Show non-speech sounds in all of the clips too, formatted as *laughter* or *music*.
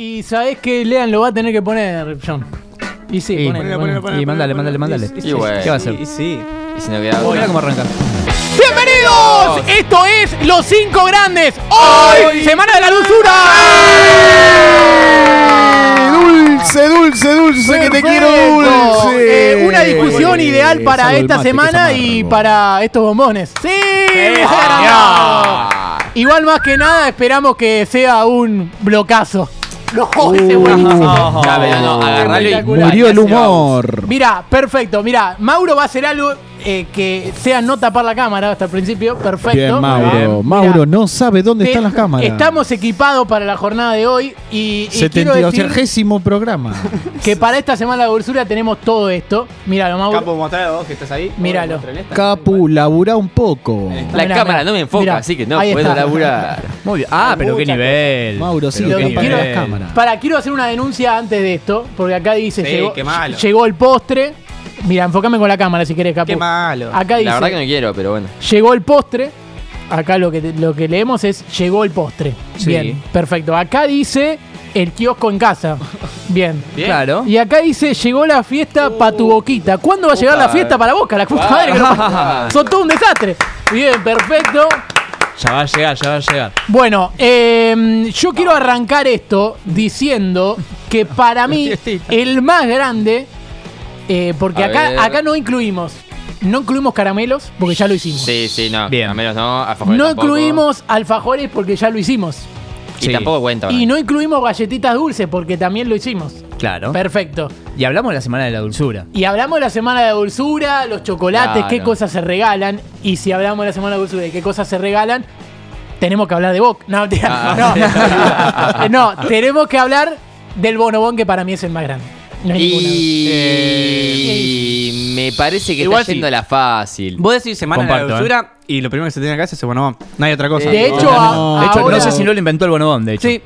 y sabés que Lean lo va a tener que poner, John. Y sí, Y, ponelo, ponelo. y mándale, mándale, mándale. Y bueno. ¿Qué va a hacer? Y sí. Y si no queda Oh, mirá cómo arranca. ¡Bienvenidos! Esto es Los Cinco Grandes. Hoy, Semana de la Dulzura. Dulce, dulce, dulce, que te quiero Perfecto. dulce. Eh, una discusión ideal para esta mate, semana y para estos bombones. ¡Sí! Igual más que nada esperamos que sea un blocazo. *laughs* No, ese buenísimo. No, no, agarralo y. Espectacular. Murió el humor. Mira, perfecto. Mira, Mauro va a hacer algo eh, que sea no tapar la cámara hasta el principio. Perfecto. Bien, Mauro. Bien. Mauro Mira, no sabe dónde te- están las cámaras. Estamos equipados para la jornada de hoy y, y quiero 72 decir gésimo programa. *laughs* que para esta semana de dulzura tenemos todo esto. Míralo, Mauro. Capo, mostralo vos que estás ahí. Míralo. Mostrale. Capu, labura un poco. La Mirá, cámara mirá. no me enfoca, Mirá, así que no ahí puedo está. laburar. *laughs* Muy bien. Ah, pero qué nivel. Mauro, sí, Pero lo qué nivel. las cámaras. Para, quiero hacer una denuncia antes de esto, porque acá dice, Sí, llegó, qué malo. llegó el postre. Mira, enfócame con la cámara si querés, Capu. Qué malo. Acá dice, La verdad que no quiero, pero bueno. llegó el postre. Acá lo que, lo que leemos es, llegó el postre. Sí. Bien, perfecto. Acá dice, el kiosco en casa. *laughs* Bien. Bien. Claro. Y acá dice, llegó la fiesta pa' tu boquita. ¿Cuándo va a llegar la fiesta para Boca? La puta madre que no- *laughs* Son todo un desastre. Bien, perfecto. Ya va a llegar, ya va a llegar. Bueno, eh, yo quiero arrancar esto diciendo que para *laughs* mí el más grande, eh, porque A acá, ver. acá no incluimos, no incluimos caramelos porque ya lo hicimos. Sí, sí, no. Bien. Menos no. alfajores no tampoco. incluimos alfajores porque ya lo hicimos. Y Sí. tampoco cuenta. Y no incluimos galletitas dulces porque también lo hicimos. Claro. Perfecto. Y hablamos de la semana de la dulzura. Y hablamos de la semana de dulzura, los chocolates, Claro. qué cosas se regalan. Y si hablamos de la semana de dulzura y qué cosas se regalan, tenemos que hablar de Boc. No, mentira. Ah. *laughs* no. *laughs* no, tenemos que hablar del bonobón que para mí es el más grande. No hay ninguna duda. Y me parece que Igual está yendo sí. a la fácil. Vos decís semana de Comparto, la dulzura y lo primero que se tiene acá es ese bonobón. No hay otra cosa. De hecho, a- De hecho, ahora- no sé si no lo inventó el bonobón, de hecho. Sí.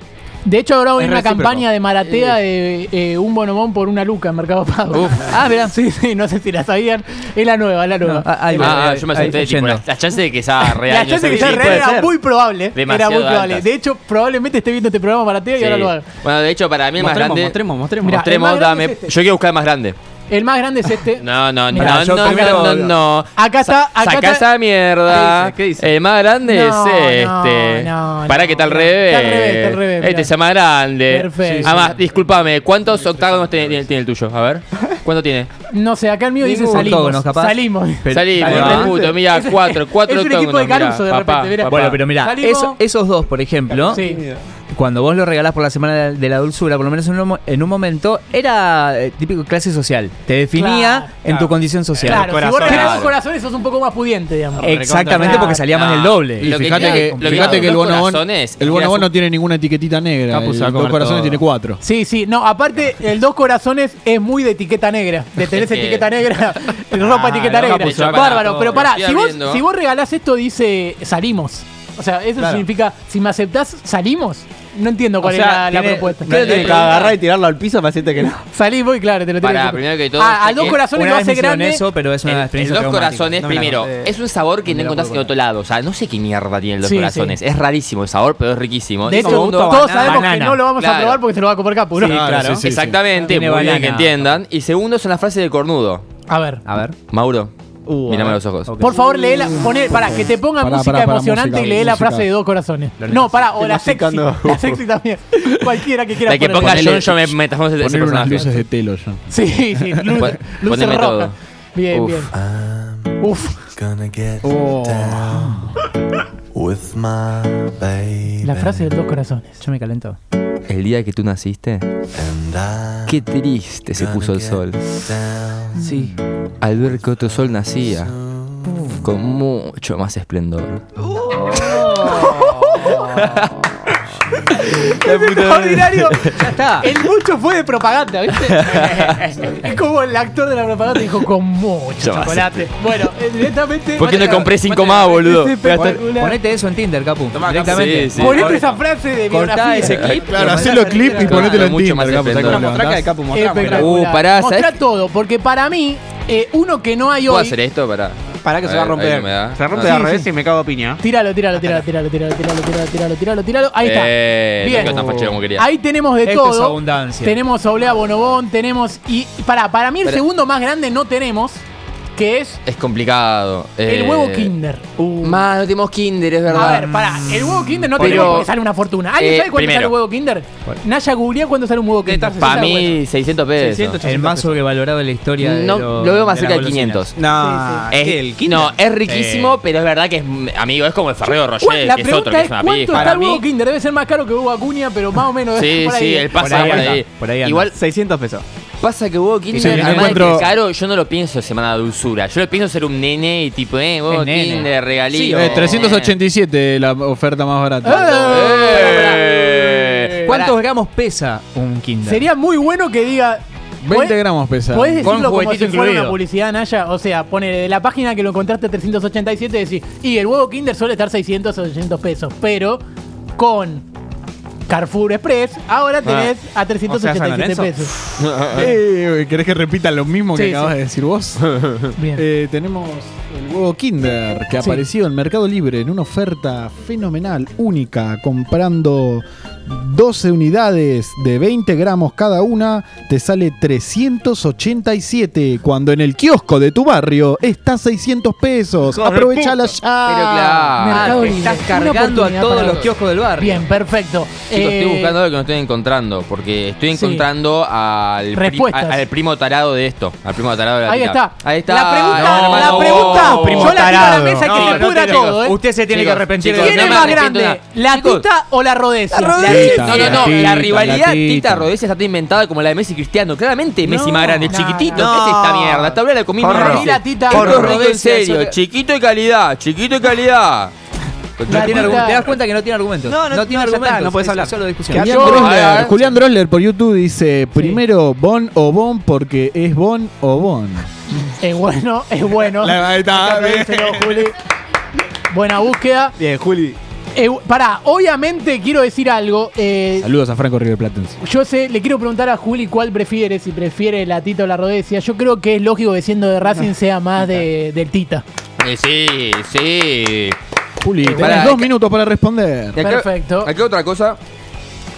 De hecho, ahora hay una recíproco. campaña de Maratea de eh, un bonobón por una luca en Mercado Pago. Uf. *laughs* Ah, mira. Sí, sí, no sé si la sabían. Es la nueva, es la nueva. No, ah, Ah, yo me ahí asusté, tipo, la, la chance de que sea *laughs* real. la no chance sé que sea real era muy probable. era muy probable. altas. De hecho, probablemente esté viendo este programa Maratea y Sí. ahora lo haga. Bueno, de hecho, para mí el más grande. mostremos, mostremos. Mirá, Mostremos, el más grande dame. es este. Yo quiero buscar el más grande. El más grande es este. *laughs* No, no, no, Mirá, no, no, primero- no, no. Acá está, acá Saca está. esa mierda. ¿Qué dice? ¿Qué dice? El más grande No, es este. no, no, Para no. que está al Está revés. al revés, está al revés, Este mirá. es el más grande. Perfecto. Además, discúlpame, ¿cuántos octágonos tiene, tiene- tiene el tuyo? A ver. ¿Cuánto tiene? No sé, acá el mío dice salimos. capaz. Salimos. Pero- Salimos, de puto, cuatro, cuatro es un equipo de mirá, Caruso de papá, repente, mirá. papá. Bueno, pero mira, Salimos. esos dos, por ejemplo, Sí. Cuando vos lo regalás por la semana de la dulzura, por lo menos en un, mo- en un momento, era eh, típico clase social. Te definía Claro, en tu condición social. Claro, si vos corazón. regalás Claro. corazones sos un poco más pudiente, digamos. Exactamente, Claro. porque salía más del doble. Lo que fíjate que, fíjate que el bonobón, corazones, el y queda no tiene ninguna etiquetita negra. El dos corazones todo. tiene cuatro. Sí, sí, no, aparte el dos corazones es muy de etiqueta negra, *laughs* de tener etiqueta negra, *laughs* ropa Ah, etiqueta negra. Bárbaro, pero pará, si vos, si vos regalás esto dice salimos. O sea, eso Claro. significa, si me aceptás, salimos. No entiendo cuál O es sea, la, la tiene- propuesta. Creo que tiene que agarrar y tirarlo al piso para decirte que no. *laughs* Salimos y claro, te lo tengo Pará, que primero que todo, Ah, dos corazones lo hace grande. eso, pero es una El, el dos corazones, No primero, es un sabor que No encontrás en otro lado. O sea, no sé qué mierda tiene el dos Sí, corazones. sí. Es rarísimo el sabor, pero es riquísimo. De hecho, segundo, todos banana. sabemos que no lo vamos a probar porque se lo va a comer Capu, ¿no? Sí, claro. sí, sí, sí. exactamente, muy bien que entiendan. Y segundo son las frases del cornudo. A ver. A ver. Mauro, Uh, mírame los ojos. Por favor, lee la, poné, para que te ponga Pará, música pará, pará, emocionante música, y lee la frase de dos corazones. No, pará, o la sexy. La sexy también. Cualquiera que quiera La que poner. ponga John, yo me, me transformo en ese unas personaje. luces de telo ya. Sí, sí, *laughs* luz, Pon- luces rojas. todo. Bien, Uf. bien. Uf, Gonna get Oh. down with my baby. la frase de dos corazones. Yo me calento. El día que tú naciste, qué triste se puso el sol. Sí. Al ver que otro sol nacía, con mucho más esplendor. *laughs* Extraordinario. Ya está. El mucho fue de propaganda, ¿viste? *laughs* es como el actor de la propaganda dijo con mucho Yo chocolate. Bueno, eh, directamente. ¿Por qué no compré cinco más, boludo? Ponete eso en Tinder, Capu. Tomá, Directamente. sí, sí. Ponete esa frase de Cortá biografía. ese clip. Claro, lo hacelo clip y ponetelo en Mucho Tinder, más Capu, ¿sabes esplendor. cómo Mostrá hay capu, mostrá. Uh, pará, Mostrá todo, porque para mí, eh, uno que no hay ¿Puedo hoy. hacer esto? Para. Pará que A se va a romper. Se rompe de al sí. revés y me cago a piña. Tíralo, tíralo, tíralo, tíralo, tíralo, tíralo, tíralo, tíralo, tíralo, tíralo. Ahí está. Eh, Bien. Ahí tenemos de Esto es todo. abundancia. Tenemos Oblea Bonobón, tenemos. Y para, para mí el Pero- segundo más grande no tenemos, que es Es complicado. el Eh, huevo Kinder. Más, no tenemos Kinder, es verdad. A ver, pará, el huevo Kinder no Pero- tenemos porque sale una fortuna. ¿Alguien Eh, sabe cuánto primero. sale un huevo Kinder? Naya googleá cuánto sale un huevo Kinder. Para mí, 600 pesos. 600, El más sobrevalorado de la historia. de No, lo- lo veo más de cerca de golosinas. 500. No, Es, ¿qué, el Kinder? no, es riquísimo, pero es verdad que es, amigo, es como el Ferrero ¿Cuál- Rocher, La que es pregunta otro, que es, es una ¿cuánto pija. está Para el huevo mí- Kinder? Debe ser más caro que huevo Acuña, pero más o menos Sí, *laughs* por ahí. sí, el pasa por ahí. Igual 600 pesos. Pasa que huevo Kinder, Sí, yo además de que es caro, yo no lo pienso semana de dulzura. Yo lo pienso ser un nene y tipo, eh, nene. Kinder, regalito. Eh, 387 la oferta más barata. Eh. ¿Cuántos gramos pesa un Kinder? Sería muy bueno que diga. 20 gramos pesa. ¿Puedes Con decirlo como si fuera una publicidad, Naya? O sea, pone de la página que lo encontraste a 387 decís, y el huevo Kinder suele estar 600 o 800 pesos, pero con Carrefour Express ahora tenés a 387 ¿o sea, pesos. *laughs* Eh, ¿Querés que repita lo mismo que Sí, acabas sí. de decir vos? *laughs* Bien. Eh, tenemos el huevo Kinder que Sí. apareció en Mercado Libre en una oferta fenomenal, única, comprando 12 unidades de 20 gramos cada una, te sale 387, cuando en el kiosco de tu barrio está 600 pesos. Aprovechala ya. Pero claro. Mercado Ah, Libre. estás cargando a oportunidad todos para los vos. kioscos del barrio. Bien, perfecto. Chicos, Eh, estoy buscando algo que no estoy encontrando. Porque estoy Sí. encontrando al, pri- Respuestas. al, al primo tarado de esto. Al primo tarado de la Ahí tira. está. Ahí está. La pregunta, No, la pregunta, primo yo la tiro a la tarado. mesa que No, se no pudra tiene- todo, ¿eh? Usted se tiene Chicos, que arrepentir de ¿Quién es más arrepiento grande? de ¿La Chicos. tita o la rodecia? La No, tita, no, no, la rivalidad tita. Rodríguez está inventada como la de Messi y Cristiano. Claramente Messi No, más grande, no, chiquitito. no. ¿Qué es esta mierda? Esta hora la veces. la tita. En serio. Chiquito y calidad, chiquito y calidad. No tiene ¿Te das cuenta que no tiene argumentos? No, no, tiene no, ya argumentos. está, no puedes es hablar. Solo discusión. Julián Yo- Drosler, a ver. Julián Drosler por YouTube dice, primero Bon o Bon porque es Bon o Bon. *laughs* Es bueno, es bueno. La- pedíselo, Juli. Buena búsqueda. Bien, Juli. Eh, pará, obviamente quiero decir algo. eh, Saludos a Franco River Platense. yo sé, le quiero preguntar a Juli cuál prefiere, si prefiere la Tita o la Rodesia. Yo creo que es lógico que siendo de Racing sea más de, del Tita. Eh, sí, sí. Juli, tenés Pará, dos acá- minutos para responder. Y acá- Perfecto. Acá otra cosa,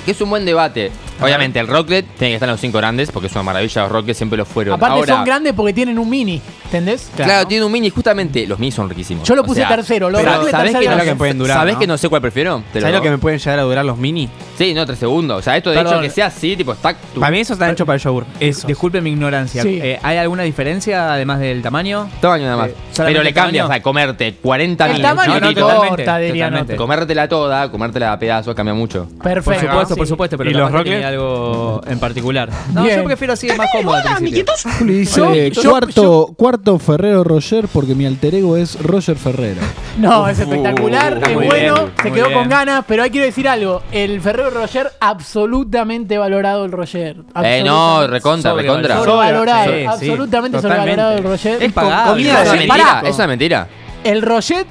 que es un buen debate. Obviamente, el Rocklet tiene que estar en los cinco grandes, porque es una maravilla. Los Rocklet siempre lo fueron. Aparte Ahora, son grandes porque tienen un mini, ¿entendés? Claro, tiene un mini. Justamente, los minis son riquísimos. Yo lo O puse sea, tercero. Pero Rocklet ¿sabés tercero que no lo pueden durar, ¿Sabés no? que no sé cuál prefiero? Te ¿Sabes lo que me pueden llegar a durar los mini? Sí, no, tres segundos. O sea, esto de Perdón. hecho que sea así, tipo, está. tu- Para mí eso está hecho para el yogur. Eso. Disculpe mi ignorancia. Sí. Eh, ¿Hay alguna diferencia además del tamaño? Tamaño nada más. Eh, solamente Pero le tamaño. cambias, o sea, comerte 40 El mil. tamaño No, no, no, te totalmente, importa, diría totalmente. Noto. Comértela toda, comértela a pedazos, cambia mucho. Perfecto. Por supuesto, por supuesto, pero ¿Y capaz los que tenía algo en particular. No, Bien. yo prefiero así, es más cómodo al principio. Juli dice, Yo- yo- cuarto, cuarto Ferrero Roger porque mi alter ego es Roger Ferrero. No, es espectacular, Uh, es muy bueno, bien, se muy quedó bien. con ganas, pero hay que decir algo. El Ferrero Roger, absolutamente valorado el Roger. Eh, no, recontra, recontra. Sobrevalorado, Sí, sí, absolutamente sobrevalorado el Roger. Es. Comida Es de- una mentira, Pará, es una mentira. el Roget,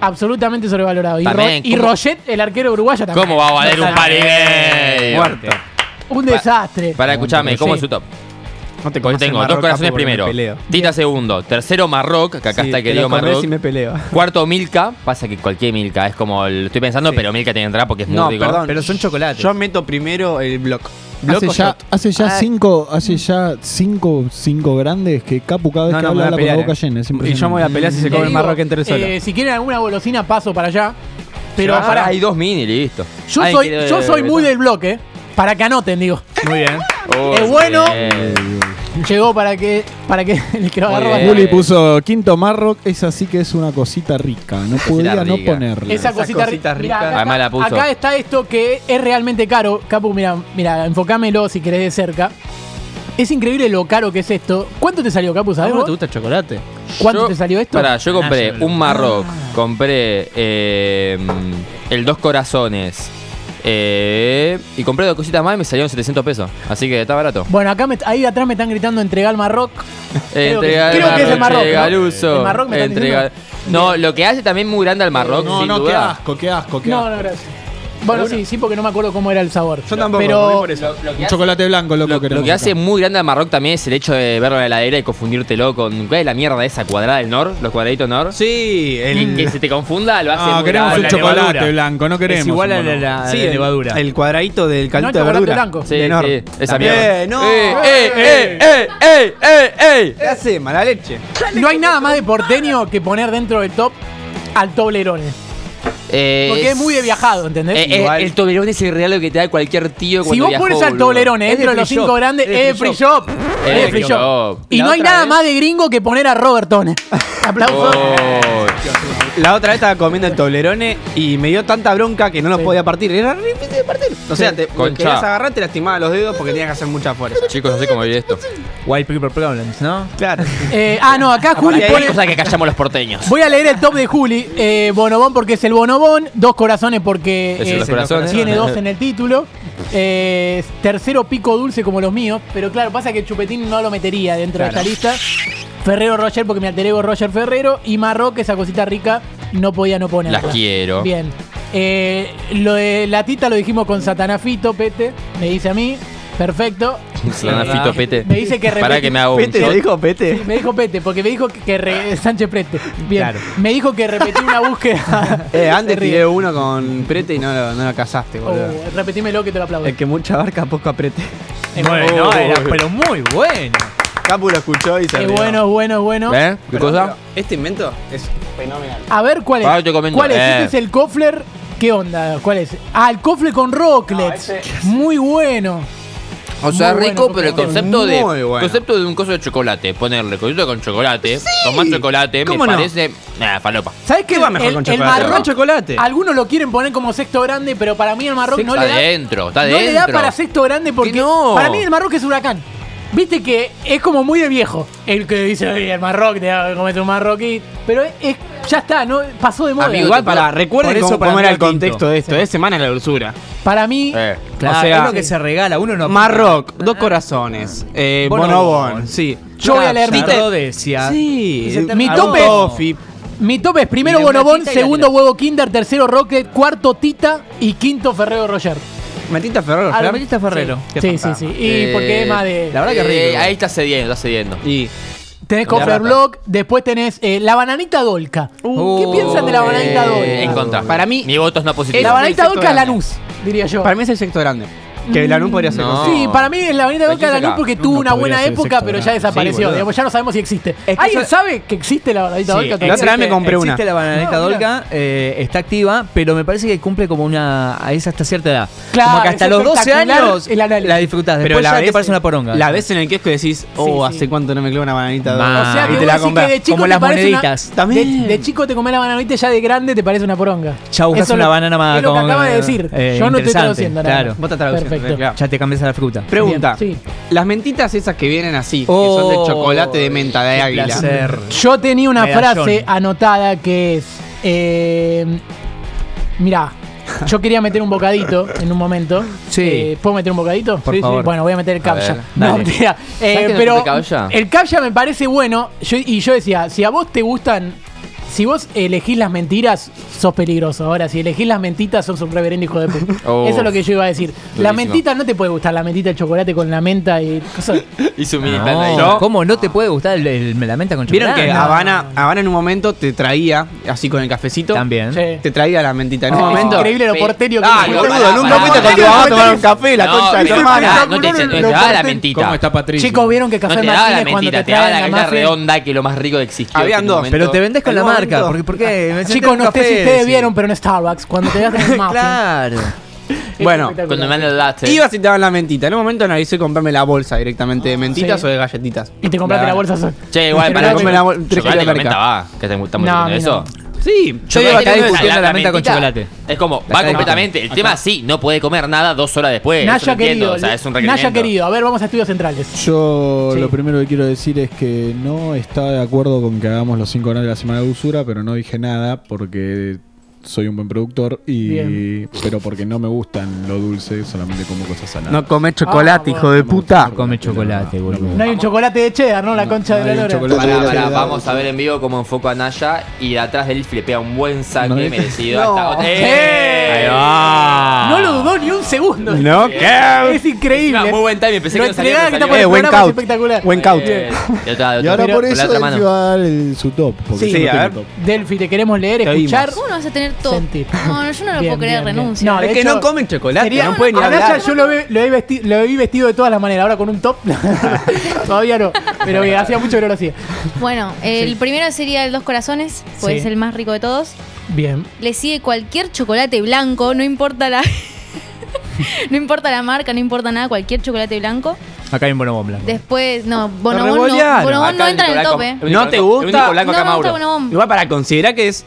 absolutamente sobrevalorado. Y, Ro- y ¿cómo- Roget, el arquero uruguayo también. ¿Cómo va a valer un par y medio? Muerte. Un desastre. Para escucharme, ¿cómo es su top? No te Porque tengo Marroca dos corazones primero. Tita segundo. Tercero Marroc, que acá Sí, está el querido Marroc. me peleo. *laughs* Cuarto Milka. Pasa que cualquier Milka es como el. Estoy pensando, Sí. pero Milka tiene que entrar porque es muy No, rico. perdón. Pero son chocolates. Yo meto primero el block. Hace ya, hace ya Ah. cinco, hace ya cinco, cinco grandes que Capu cada vez No, que no, habla habla con la boca eh. llena. es Y yo me voy a pelear si se come el Marroc entero solo. eh, si quieren alguna golosina, paso para allá. Pero Ah, para, Hay dos mini, listo. yo Ay, soy, quiero- yo soy muy del bloque, para que anoten, digo. Muy bien. Oh, Es bueno. bien. Llegó para que, para que el que lo agarró. Juli puso quinto Marroc, esa sí que es una cosita rica. No podía no rica. ponerla. Esa cosita, cositas ri- ricas. mirá, acá, Además la puso. acá está esto que es realmente caro. Capu, mira, mira, enfocámelo si querés de cerca. Es increíble lo caro que es esto. ¿Cuánto te salió, Capu? ¿Sabes ¿Cómo vos? te gusta el chocolate? ¿Cuánto Yo- te salió esto? Pará, yo compré National. un Marroc, compré eh, el Dos Corazones eh, y compré dos cositas más y me salieron 700 pesos. Así que está barato. Bueno, acá me- ahí atrás me están gritando entregar el Marroc. Creo que- Entrega creo que es el Marroc, ¿no? Galuso. El Marroc me Entrega- diciendo. No, lo que hace también muy grande al Marroc, No, sin no, qué duda. asco, qué asco, qué No, asco. no, gracias. Bueno, sí, sí, porque no me acuerdo cómo era el sabor. Yo tampoco, Pero por eso. Un chocolate blanco, loco. Lo, lo queremos que hace acá. muy grande a Marroc también es el hecho de verlo en la heladera y confundírtelo con. ¿Cuál es la mierda esa cuadrada del Nor? Los cuadraditos Nor. Sí, Que el, se te confunda lo hace No, muy queremos grande. un la chocolate levadura. blanco, no queremos. Es igual a la, bono. la- sí, la el- levadura. el cuadradito del No caldito hay de chocolate verdura. blanco. Sí, de Nor. sí, esa También. mierda. Eh, no. ¡Eh, eh, eh, eh, eh, eh, eh! ¿Qué hace? Mala leche. no hay nada más de porteño que poner dentro del top al Toblerone. Eh, Porque es muy de viajado, ¿entendés? Eh, eh, Igual. el Toblerone es el regalo que te da cualquier tío si cuando vos viajó, pones al boludo. Toblerone Es de dentro de los free cinco shop. grandes, Es de free shop. Es de free shop. shop. Y La no hay otra nada vez- más de gringo que poner a Robertone. Aplausos. Oh. La otra vez estaba comiendo el toblerone y me dio tanta bronca que no lo Sí. podía partir. Era re difícil de partir. O sea, te Concha. querías agarrar, te lastimaba los dedos porque tenías que hacer mucha fuerza. Chicos, no sé cómo vivir esto. White People Problems, ¿no? Claro. Eh, ah, no, acá Juli pone. cosas que callamos los porteños. Voy a leer el top de Juli. Eh, Bonobón porque es el Bonobón. Dos corazones porque Es el eh, dos corazones. tiene dos en el título. *laughs* Eh, tercero pico dulce como los míos. Pero claro, pasa que Chupetín no lo metería dentro de esta lista. Ferrero Roger porque me alter ego Roger Ferrero. Y Marroc, esa cosita rica, no podía no ponerla. Las quiero. Bien. Eh, lo de la tita lo dijimos con Satanafito, Pete. Me dice a mí. Perfecto. *laughs* Sanafito Pete. Me dice que Para que me haga un Pete, shot. le dijo Pete. Me dijo Pete, porque me dijo que, que re- Sánchez Prete. Bien. Claro. Me dijo que repetí una búsqueda. *laughs* Eh, *laughs* antes tiré uno con Prete y no lo, no lo casaste, boludo. Oh, repetímelo que te lo aplaudo. El que mucha barca, poco apriete. Bueno, Oh. era, pero muy bueno. Capu lo escuchó y se Es rió. bueno, bueno, bueno. ¿Eh? ¿Qué Pero, cosa? pero Este invento es fenomenal. A ver cuál es. Ahora te comento. ¿Cuál es? Eh. Este es el Kofler. ¿Qué onda? ¿Cuál es? Ah, el Kofler con Rocklets. Muy bueno. O sea, Muy bueno, rico, pero el concepto de Muy bueno. concepto de un coso de chocolate, ponerle cosito con chocolate, tomar chocolate, me ¿Cómo no? parece nah, falopa. ¿Sabes qué? ¿Qué va mejor el, con el chocolate? Marroc, Con chocolate. Algunos lo quieren poner como sexto grande, pero para mí el Marroc no está le da. dentro, está no dentro. le da para sexto grande porque ¿Qué no? para mí el Marroc es huracán. Viste que es como muy de viejo. El que dice, "Oye, el Marroc, te va a comer un marroquí. Pero es, es- ya está, no pasó de moda. Amigo, Igual para, recuerden por eso cómo, para cómo mí era el contexto de esto. Es Semana de la Dulzura. Para mí, Eh. Claro, O sea, es lo que sí. se regala. Uno no. Marroc, dos corazones. Eh, Bonobón. Bonobón, sí. Yo voy a leer mi. Rodesia. Sí. Mi algún tope- toffee. mi top es primero Y una Bonobón, tita y la segundo tirás. huevo Kinder, tercero Rocket, cuarto Tita y quinto Ferrero Roger. Metita Ferrero. Ah, lo Flam. metiste a Ferrero. Sí, sí, sí. Y porque es más de. la verdad que eh, rico. Ahí está cediendo, está cediendo. Y Tenés Cofre. Block, después tenés eh, la bananita Dolca. Uh, ¿Qué piensan de la bananita Eh, Dolca? en contra. Para mí- Mi voto es no positivo. La bananita Dolca es sector Lanús, diría yo. para mí es el sexto grande. Que la NU podría ser No. Sí, para mí la bananita Dolca es quién Lanús porque tuvo no una podría buena ser época, sexto pero ya desapareció. Boludo. Digamos, ya no sabemos si existe. que ¿Alguien eso- sabe que existe la bananita Sí, Dolca? La otra vez me existe- compré una. Existe la bananita No. Dolca, eh, está activa, pero me parece que cumple como una. a esa hasta cierta edad. Claro, como que hasta es los 12 espectacular años el análisis. la disfrutás. Después Pero la ya te parece una poronga. La ves en el kiosco y decís, oh, Sí, sí. hace cuánto no me clavo una bananita. Ma. Dolca. O sea, Ah, que y te vos la decís que de chico Como te las parece una- moneditas. También. De, de chico te comés la bananita y ya de grande te parece una poronga. Ya buscas Eso una lo- banana más Es lo que con- acaba de decir. eh, Yo no estoy interesante, traduciendo nada. claro. Vos estás traduciendo, Perfecto. claro. Ya te cambias a la fruta. Pregunta. Bien, sí. Las mentitas esas que vienen así, que Oh, son de chocolate de menta de águila. placer. Yo tenía una Medallón. frase anotada que es. Eh, mirá, yo quería meter un bocadito en un momento. Sí. Eh, ¿Puedo meter un bocadito? Por favor. Bueno, voy a meter el captcha. No. Eh, ¿Sabes que pero el captcha me parece bueno. Yo- y yo decía, si a vos te gustan. Si vos elegís las mentiras, sos peligroso. Ahora, si elegís las mentitas, sos un reverendo hijo de puta. *laughs* Oh. Eso es lo que yo iba a decir. La Durísimo. mentita no te puede gustar, la mentita de chocolate con la menta y cosas. *laughs* Un mini No, plan ahí. ¿No? ¿Cómo no te puede gustar el, el- la menta con Vieron chocolate? que No. Habana, Habana en un momento te traía, así con el cafecito, También. Sí. te traía la mentita. En un es momento. increíble lo porterio que Ah, boludo, nunca fuiste con tu mamá a tomar un café, la concha de tu hermana. no te, te daba la mentita. ¿Cómo está Patricio? Chicos, vieron que No Café te daba la Martínez cuando te te daba la traen la galleta muffin- redonda que lo más rico que existió. Habían dos. Pero te vendés con la un marca. ¿Por qué? ¿Por qué? Me senté en Chicos, un no sé café, si ustedes sí. vieron, pero en Starbucks, cuando te das el *laughs* muffin. Claro. Bueno. Cuando me dan el latte. Ibas y te daban la mentita. En un momento analicé comprarme la bolsa directamente de mentitas Sí. o de galletitas. Y te compraste la bolsa. Che, igual, *laughs* Pero para no me la vol- tres Chocolate kilos de con menta merca. va. Que te estamos No, a diciendo mí eso. Sí, Yo acá es- discutiendo la menta con chocolate. Es como, va completamente. El tema sí, no puede comer nada dos horas después. Naya querido, O sea, es un Naya querido, a ver, vamos a estudios centrales. Yo Sí. lo primero que quiero decir es que no estaba de acuerdo con que hagamos los cinco grandes de la semana de usura, pero no dije nada porque soy un buen productor y Bien. pero porque no me gustan lo dulce, solamente como cosas saladas. No comes chocolate, Ah, hijo de No me puta. gusta Come chocolate, no, boludo. me No hay un chocolate de cheddar, ¿no? La No, concha no de la lora. chocolate. Pará, de pará, cheddar. vamos a ver en vivo cómo enfoco a Naya y atrás de él flipea un buen saque No, merecido no. hasta ¡Eh! Ahí va. No lo dudó ni un segundo. No, ¿qué? Es increíble. Encima, muy buen timing, pensé que no salía, que está por salió. el Eh, buen caut. espectacular. Buen caut. Eh, y ahora por con la eso otra él mano. iba a dar su top. Porque Sí, no a ver. Delphi, te queremos leer, escuchar. oímos. ¿Cómo no vas a tener Sentir. No, no, yo no lo Bien, puedo creer, bien, bien. renuncio. No, de Es que hecho, no comen chocolate, sería- no pueden ni a Naya hablar. yo lo, ve- lo, he vesti- lo he vestido de todas las maneras, ahora con un top. *laughs* Todavía no, pero bien, hacía mucho que no lo hacía. Bueno, el Sí. primero sería el dos corazones, pues Sí. es el más rico de todos. Bien. Le sigue cualquier chocolate blanco, no importa la. *laughs* no importa la marca, no importa nada, cualquier chocolate blanco. Acá hay un bonobón blanco. Después, no, Bonobón no, revolearon. Bonobón no Acá entra en el único top, blanco- eh. el ¿No te gusta? El único blanco No acá, me gusta Mauro. Bonobón. Igual para considerar que es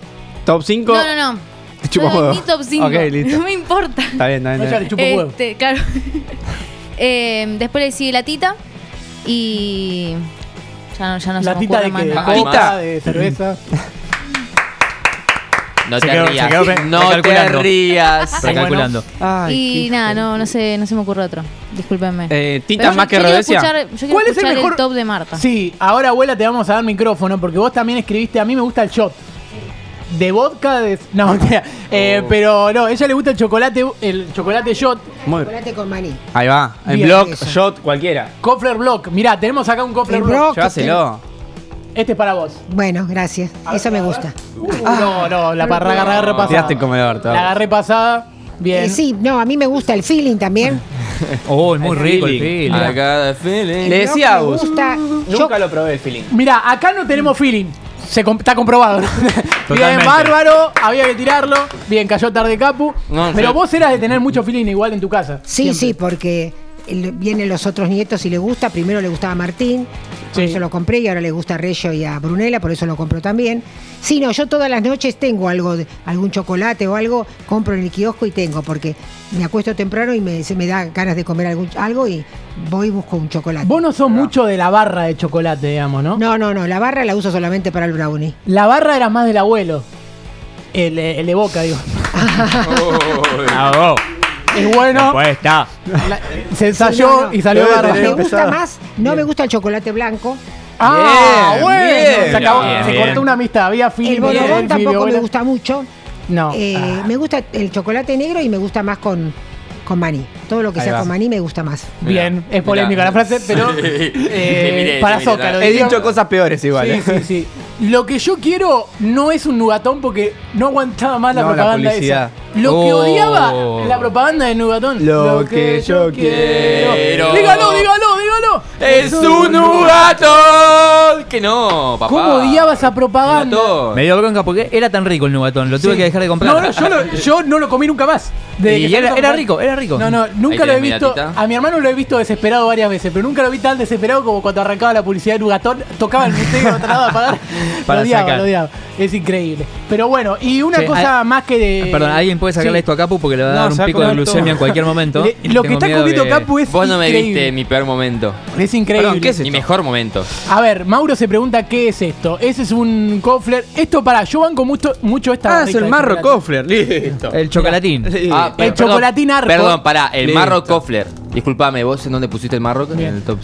top 5. No, no, no. Te chupa No, mi top 5. Ok, listo. No me importa. Está bien, está bien. Está le bien. chupa un huevo. Este, claro. *laughs* Eh, después le sigue la tita y. Ya no, ya no se La tita de más que coca, más. de cerveza. *laughs* No Se te quedó- se rías. quedó No te rías. *laughs* Recalculando. Ay, Y nada, no, no sé, no se me ocurre otro. Discúlpenme. Eh, Pero ¿Tinta yo- más que yo quiero Rodesia? escuchar- Yo quiero ¿Cuál es el escuchar el, mejor- top de Marta. Sí, ahora abuela te vamos a dar micrófono porque vos también escribiste, a mí me gusta el shot. De vodka, de... No, *laughs* mentira. Eh, pero no, a ella le gusta el chocolate, el chocolate shot, Muy- Chocolate con maní. Ahí va. En Bien, block, eso. shot, cualquiera. Kofler Block. Mirá, tenemos acá un Kofler El Block. Llévaselo. Este es para vos. Bueno, gracias. Eso me gusta. Uh, no, no, la parra la agarré pasada. Tiraste el comedor. La agarré pasada. Bien. Eh, sí, no, a mí me gusta el feeling también. *laughs* Oh, es muy El rico el feeling. Acá de feeling. Le decía a vos. gusta. Yo, Nunca lo probé el feeling. Mira, acá no tenemos feeling. Se está comprobado. ¿no? *laughs* Bien, bárbaro. Había que tirarlo. Bien, cayó tarde Capu. No, pero sí. vos eras de tener mucho feeling igual en tu casa. sí, Siempre. sí, porque vienen los otros nietos y le gusta. Primero le gustaba a Martín, por Sí. eso lo compré, y ahora le gusta a Rello y a Brunella, por eso lo compro también. Sí, no, yo todas las noches tengo algo, de, algún chocolate o algo, compro en el kiosco y tengo, porque me acuesto temprano y me, se me da ganas de comer algún, algo y voy y busco un chocolate. Vos no sos mucho de la barra de chocolate, digamos, ¿no? No, no, no, la barra la uso solamente para el brownie. La barra era más del abuelo. El, el de boca, digo. *laughs* Bravo. Es bueno. Después está. se ensayó no, no. y salió tener Me gusta más, no me gusta el chocolate blanco. Ah, Bien, bueno. bien, se acabó- bien, se bien. cortó una amistad. Había feeling. El de tampoco me gusta mucho. No. Eh, Ah. Me gusta el chocolate negro y me gusta más con, con maní. Todo lo que Ahí sea va. con maní me gusta más. Bien, es polémica la frase, pero *laughs* Sí. eh, Miré, para miré, Zócalo. He digo. dicho cosas peores igual. Sí, eh. sí, sí. Lo que yo quiero no es un nugatón porque no aguantaba más la No, la propaganda publicidad. esa. Lo que Oh. odiaba la propaganda de nugatón. Lo que yo quiero. Dígalo, dígalo, dígalo. ¡Es un nugatón! Que no, papá. ¿Cómo odiaba esa propaganda? Nugatón. Me dio bronca porque era tan rico el nugatón. Lo tuve Sí. que dejar de comprar. No, no, yo, lo- yo no lo comí nunca más. Desde Y que era- rico, era rico. No, no, nunca lo he visto. A mi hermano lo he visto desesperado varias veces, pero nunca lo vi tan desesperado como cuando arrancaba la publicidad de Nugatón, tocaba el misterio, no trataba de apagar. *laughs* Para lo odiaba, sacar. lo odiaba. Es increíble. Pero bueno, y una Sí, cosa más que de. Perdón, alguien puede sacarle Sí. esto a Capu porque le va a No, dar un a pico de glucemia todo. en cualquier momento. Le- lo que está comiendo que- Capu es Vos no me increíble. viste mi peor momento. Es increíble. Perdón, ¿qué es Mi mejor momento. A ver, Mauro se pregunta qué es esto. Ese es un Kofler. Esto para, yo banco mucho, mucho esta. Ah, es barrita el de marro chocolate. Listo. El chocolatín. Sí. Ah, El chocolatín arco. Perdón, pará, el Listo. marro Kofler. Disculpame, ¿vos en dónde pusiste el marro? En el top.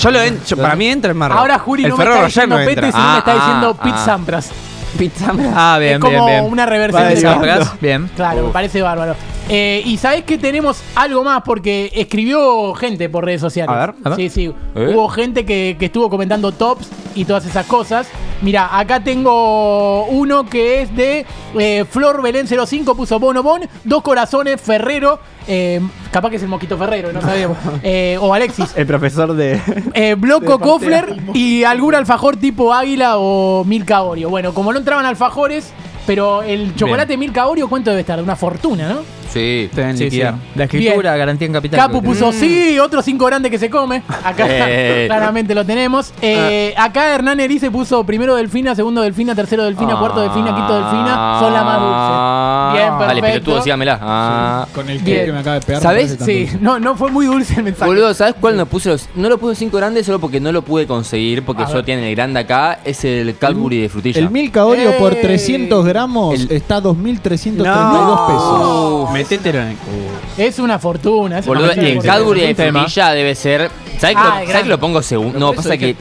Yo lo en- yo- para mí entra el marro. Ahora Juri el no me Ferrero está Rocher diciendo no Pete, sino me Ah, está diciendo ah, Pete ah. Sampras. Pizza. Ah, bien, es como bien, una reversión Vale. Sampras. Bien. Claro, me parece bárbaro. Eh, y sabés que tenemos algo más porque escribió gente por redes sociales. A ver, a ver. Sí, sí. ¿Eh? Hubo gente que, que estuvo comentando tops y todas esas cosas. Mira, acá tengo uno que es de eh, Flor Belén 05, puso Bono Bon, dos corazones, Ferrero. Eh, capaz que es el Mosquito Ferrero, no sabemos. *laughs* Eh, o Alexis. El profesor de. Eh, Bloco Kofler y algún alfajor tipo Águila o Milka Oreo. Bueno, como no entraban alfajores, pero el chocolate Milka Oreo, ¿cuánto debe estar? Una fortuna, ¿no? Sí. Te deben Sí. La escritura, garantía en capital. Capu creo que- puso sí, otro cinco grandes que se come. Acá Eh. *laughs* claramente lo tenemos. Eh, Acá Hernán Erice puso primero Delfina, segundo Delfina, tercero Delfina, cuarto Delfina, quinto Delfina. Son la más Ah. dulce. Bien, Dale, perfecto. pelotudo, sígamela. Ah. Con el Bien. que me acaba de pegar. ¿Sabés? me parece tan Sí, no, no fue muy dulce el mensaje. Boludo, ¿sabes cuál no puse los, no lo puse cinco grandes solo porque no lo pude conseguir porque A solo ver. tienen el grande acá? Es el Cadbury de frutilla. El Milka Oreo por ¡Ey! 300 gramos El- está 2.332 pesos. Metételo en el culo. Es una fortuna. Es una Boludo, fortuna. el Cadbury de frutilla debe ser. ¿Sabes que, Ah, lo, es ¿sabés grande. que lo pongo segundo? No, pasa que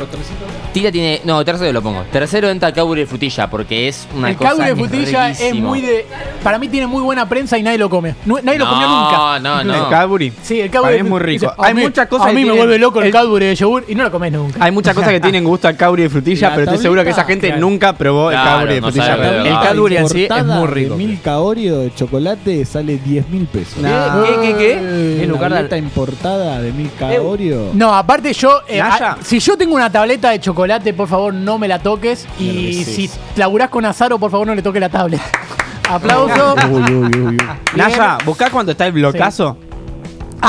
Tita tiene. No, tercero lo pongo. Tercero entra Cadbury de frutilla porque es una El cosa. Cadbury de frutilla es muy de. Para mí tiene muy buena prensa y nadie lo come. Nu- nadie lo No, comió nunca. no, no. El Cadbury. Sí, el mí es muy rico. Hay mí- muchas cosas A que mí me tienen- vuelve loco el, el- de yogur y no lo comes nunca. Hay muchas cosas que tienen gusto al Cadbury de frutilla, La pero estoy seguro que esa gente claro. nunca probó Claro, el Cadbury de no frutilla. El Cadbury en sí es muy de rico. Milka Oreo de chocolate sale 10 mil pesos. Nah. ¿Qué, qué, qué? La Lucar, tableta importada de Milka Eh, Oreo. No, aparte yo, eh, a- si yo tengo una tableta de chocolate, por favor no me la toques. Y si laburás con Azaro, por favor no le toques la tablet. Aplauso. Uy, uy, uy, uy. Naya, buscá cuando está el blocazo.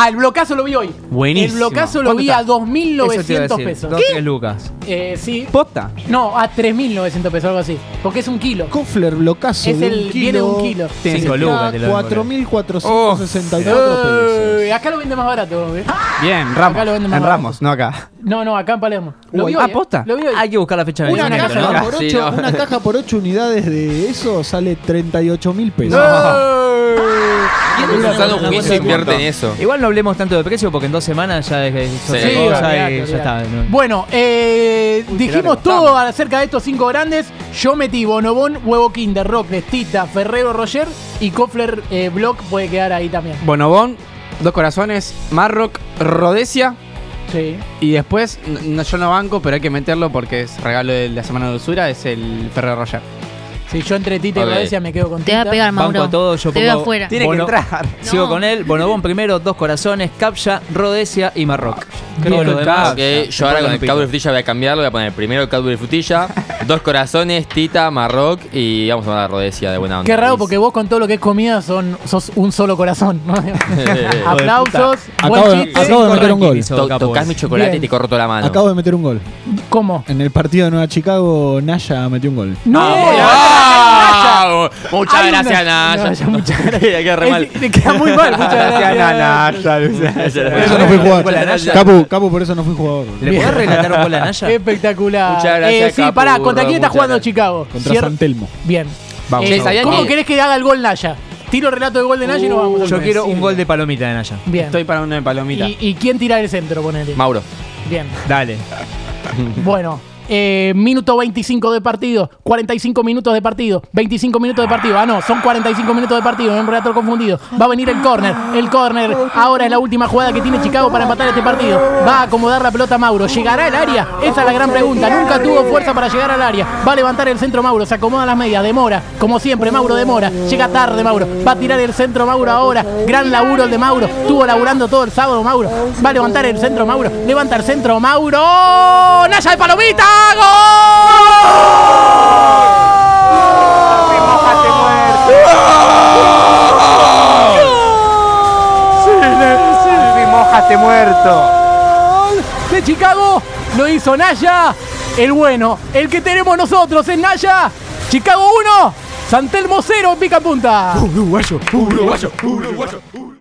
Ah, el blocazo lo vi hoy. Buenísimo. El blocazo lo ¿Cuánto vi está? a Eso te iba a 2.900 decir. pesos. Tres lucas. Eh, sí. Posta. No, a 3.900 pesos, algo así. Porque es un kilo. Kofler blocazo. Es de el- un kilo, viene un kilo. Cinco está lucas te lo venden. 4.464 pesos. Eh, acá lo vende más barato. eh. Bien, Ramos. Acá lo venden más En barato. Ramos, no acá. No, no, acá en Palermo. Lo Uy, vi hoy, ah, posta. Lo vi hoy. Hay que buscar la fecha de Una caja, ¿no? por Sí, ocho, no. una caja por 8 unidades de eso sale 38 mil pesos. ¿Quién *laughs* Usando un invierte en eso? Igual no hablemos tanto de precio porque en dos semanas ya es Sí, y ya está. ¿no? Bueno, eh, dijimos todo acerca de estos cinco grandes. Yo metí Bonobón, Huevo Kinder, Rockles, Tita, Ferrero Roger y Kofler eh, Block puede quedar ahí también. Bonobón, Dos Corazones, Marrock, Rodesia. Sí. Y después, no, yo no banco, pero hay que meterlo porque es regalo de la semana de dulzura, es el Ferrero Roger. Si yo entre Tita y Rodesia me quedo con Te va a Tita. pegar, Banco Mauro. a todo, yo Te veo afuera. Tiene Bono- que entrar. Sigo No. con él, Bonobón primero, Dos Corazones, Capcha, Rodesia y Marroc. Bien, Todo lo demás, yo ahora con el Cadbury de frutilla voy a cambiarlo. Voy a poner primero el Cadbury frutilla, *laughs* dos corazones, Tita, Marroc y vamos a poner la rodecia de buena onda. Qué raro porque vos con todo lo que es comida son, sos un solo corazón. ¿no? *laughs* Aplausos. Buen Acabo de- chiste. acabo de meter un gol. To- tocás ese. mi chocolate Bien. y te corro toda la mano. Acabo de meter un gol. ¿Cómo? En el partido de Nueva Chicago, Naya metió un gol. No, Muchas Hay una- gracias, Naya. Muchas *laughs* gracias. Queda re mal. Te queda muy mal. Muchas *laughs* gracias. Por eso no fui jugador. Naya. Capu, Capu, por eso no fui jugador. ¿Le podés relatar un gol a Naya? *laughs* Espectacular. Muchas gracias, Eh, sí, Capu, pará, ¿contra quién está muchas jugando gracias. Chicago? Contra Cier- San Telmo. Bien. Vamos. Eh, Che, ¿sabían ¿Cómo que- querés que haga el gol Naya? Tiro el relato de gol de Naya y nos vamos Yo quiero un gol de palomita de Naya. Bien. Estoy para una de palomita. ¿Y, y quién tira el centro, ponele? Mauro. Bien. Dale. Bueno, eh, minuto 25 de partido, 45 minutos de partido, 25 minutos de partido. Ah, no, son 45 minutos de partido, me confundido. Va a venir el córner. El córner ahora es la última jugada que tiene Chicago para empatar este partido. Va a acomodar la pelota Mauro. ¿Llegará al área? Esa es la gran pregunta. Nunca tuvo fuerza para llegar al área. Va a levantar el centro Mauro, se acomoda las medias, demora. Como siempre, Mauro demora. Llega tarde Mauro. Va a tirar el centro Mauro ahora. Gran laburo el de Mauro. Estuvo laburando todo el sábado Mauro. Va a levantar el centro Mauro. Levanta el centro Mauro. ¡Naya de Palomita! Muerto! ¡Gol de Chicago! Lo hizo Naya. El bueno, el que tenemos nosotros es Naya. Chicago 1, Santelmo 0 en pica punta.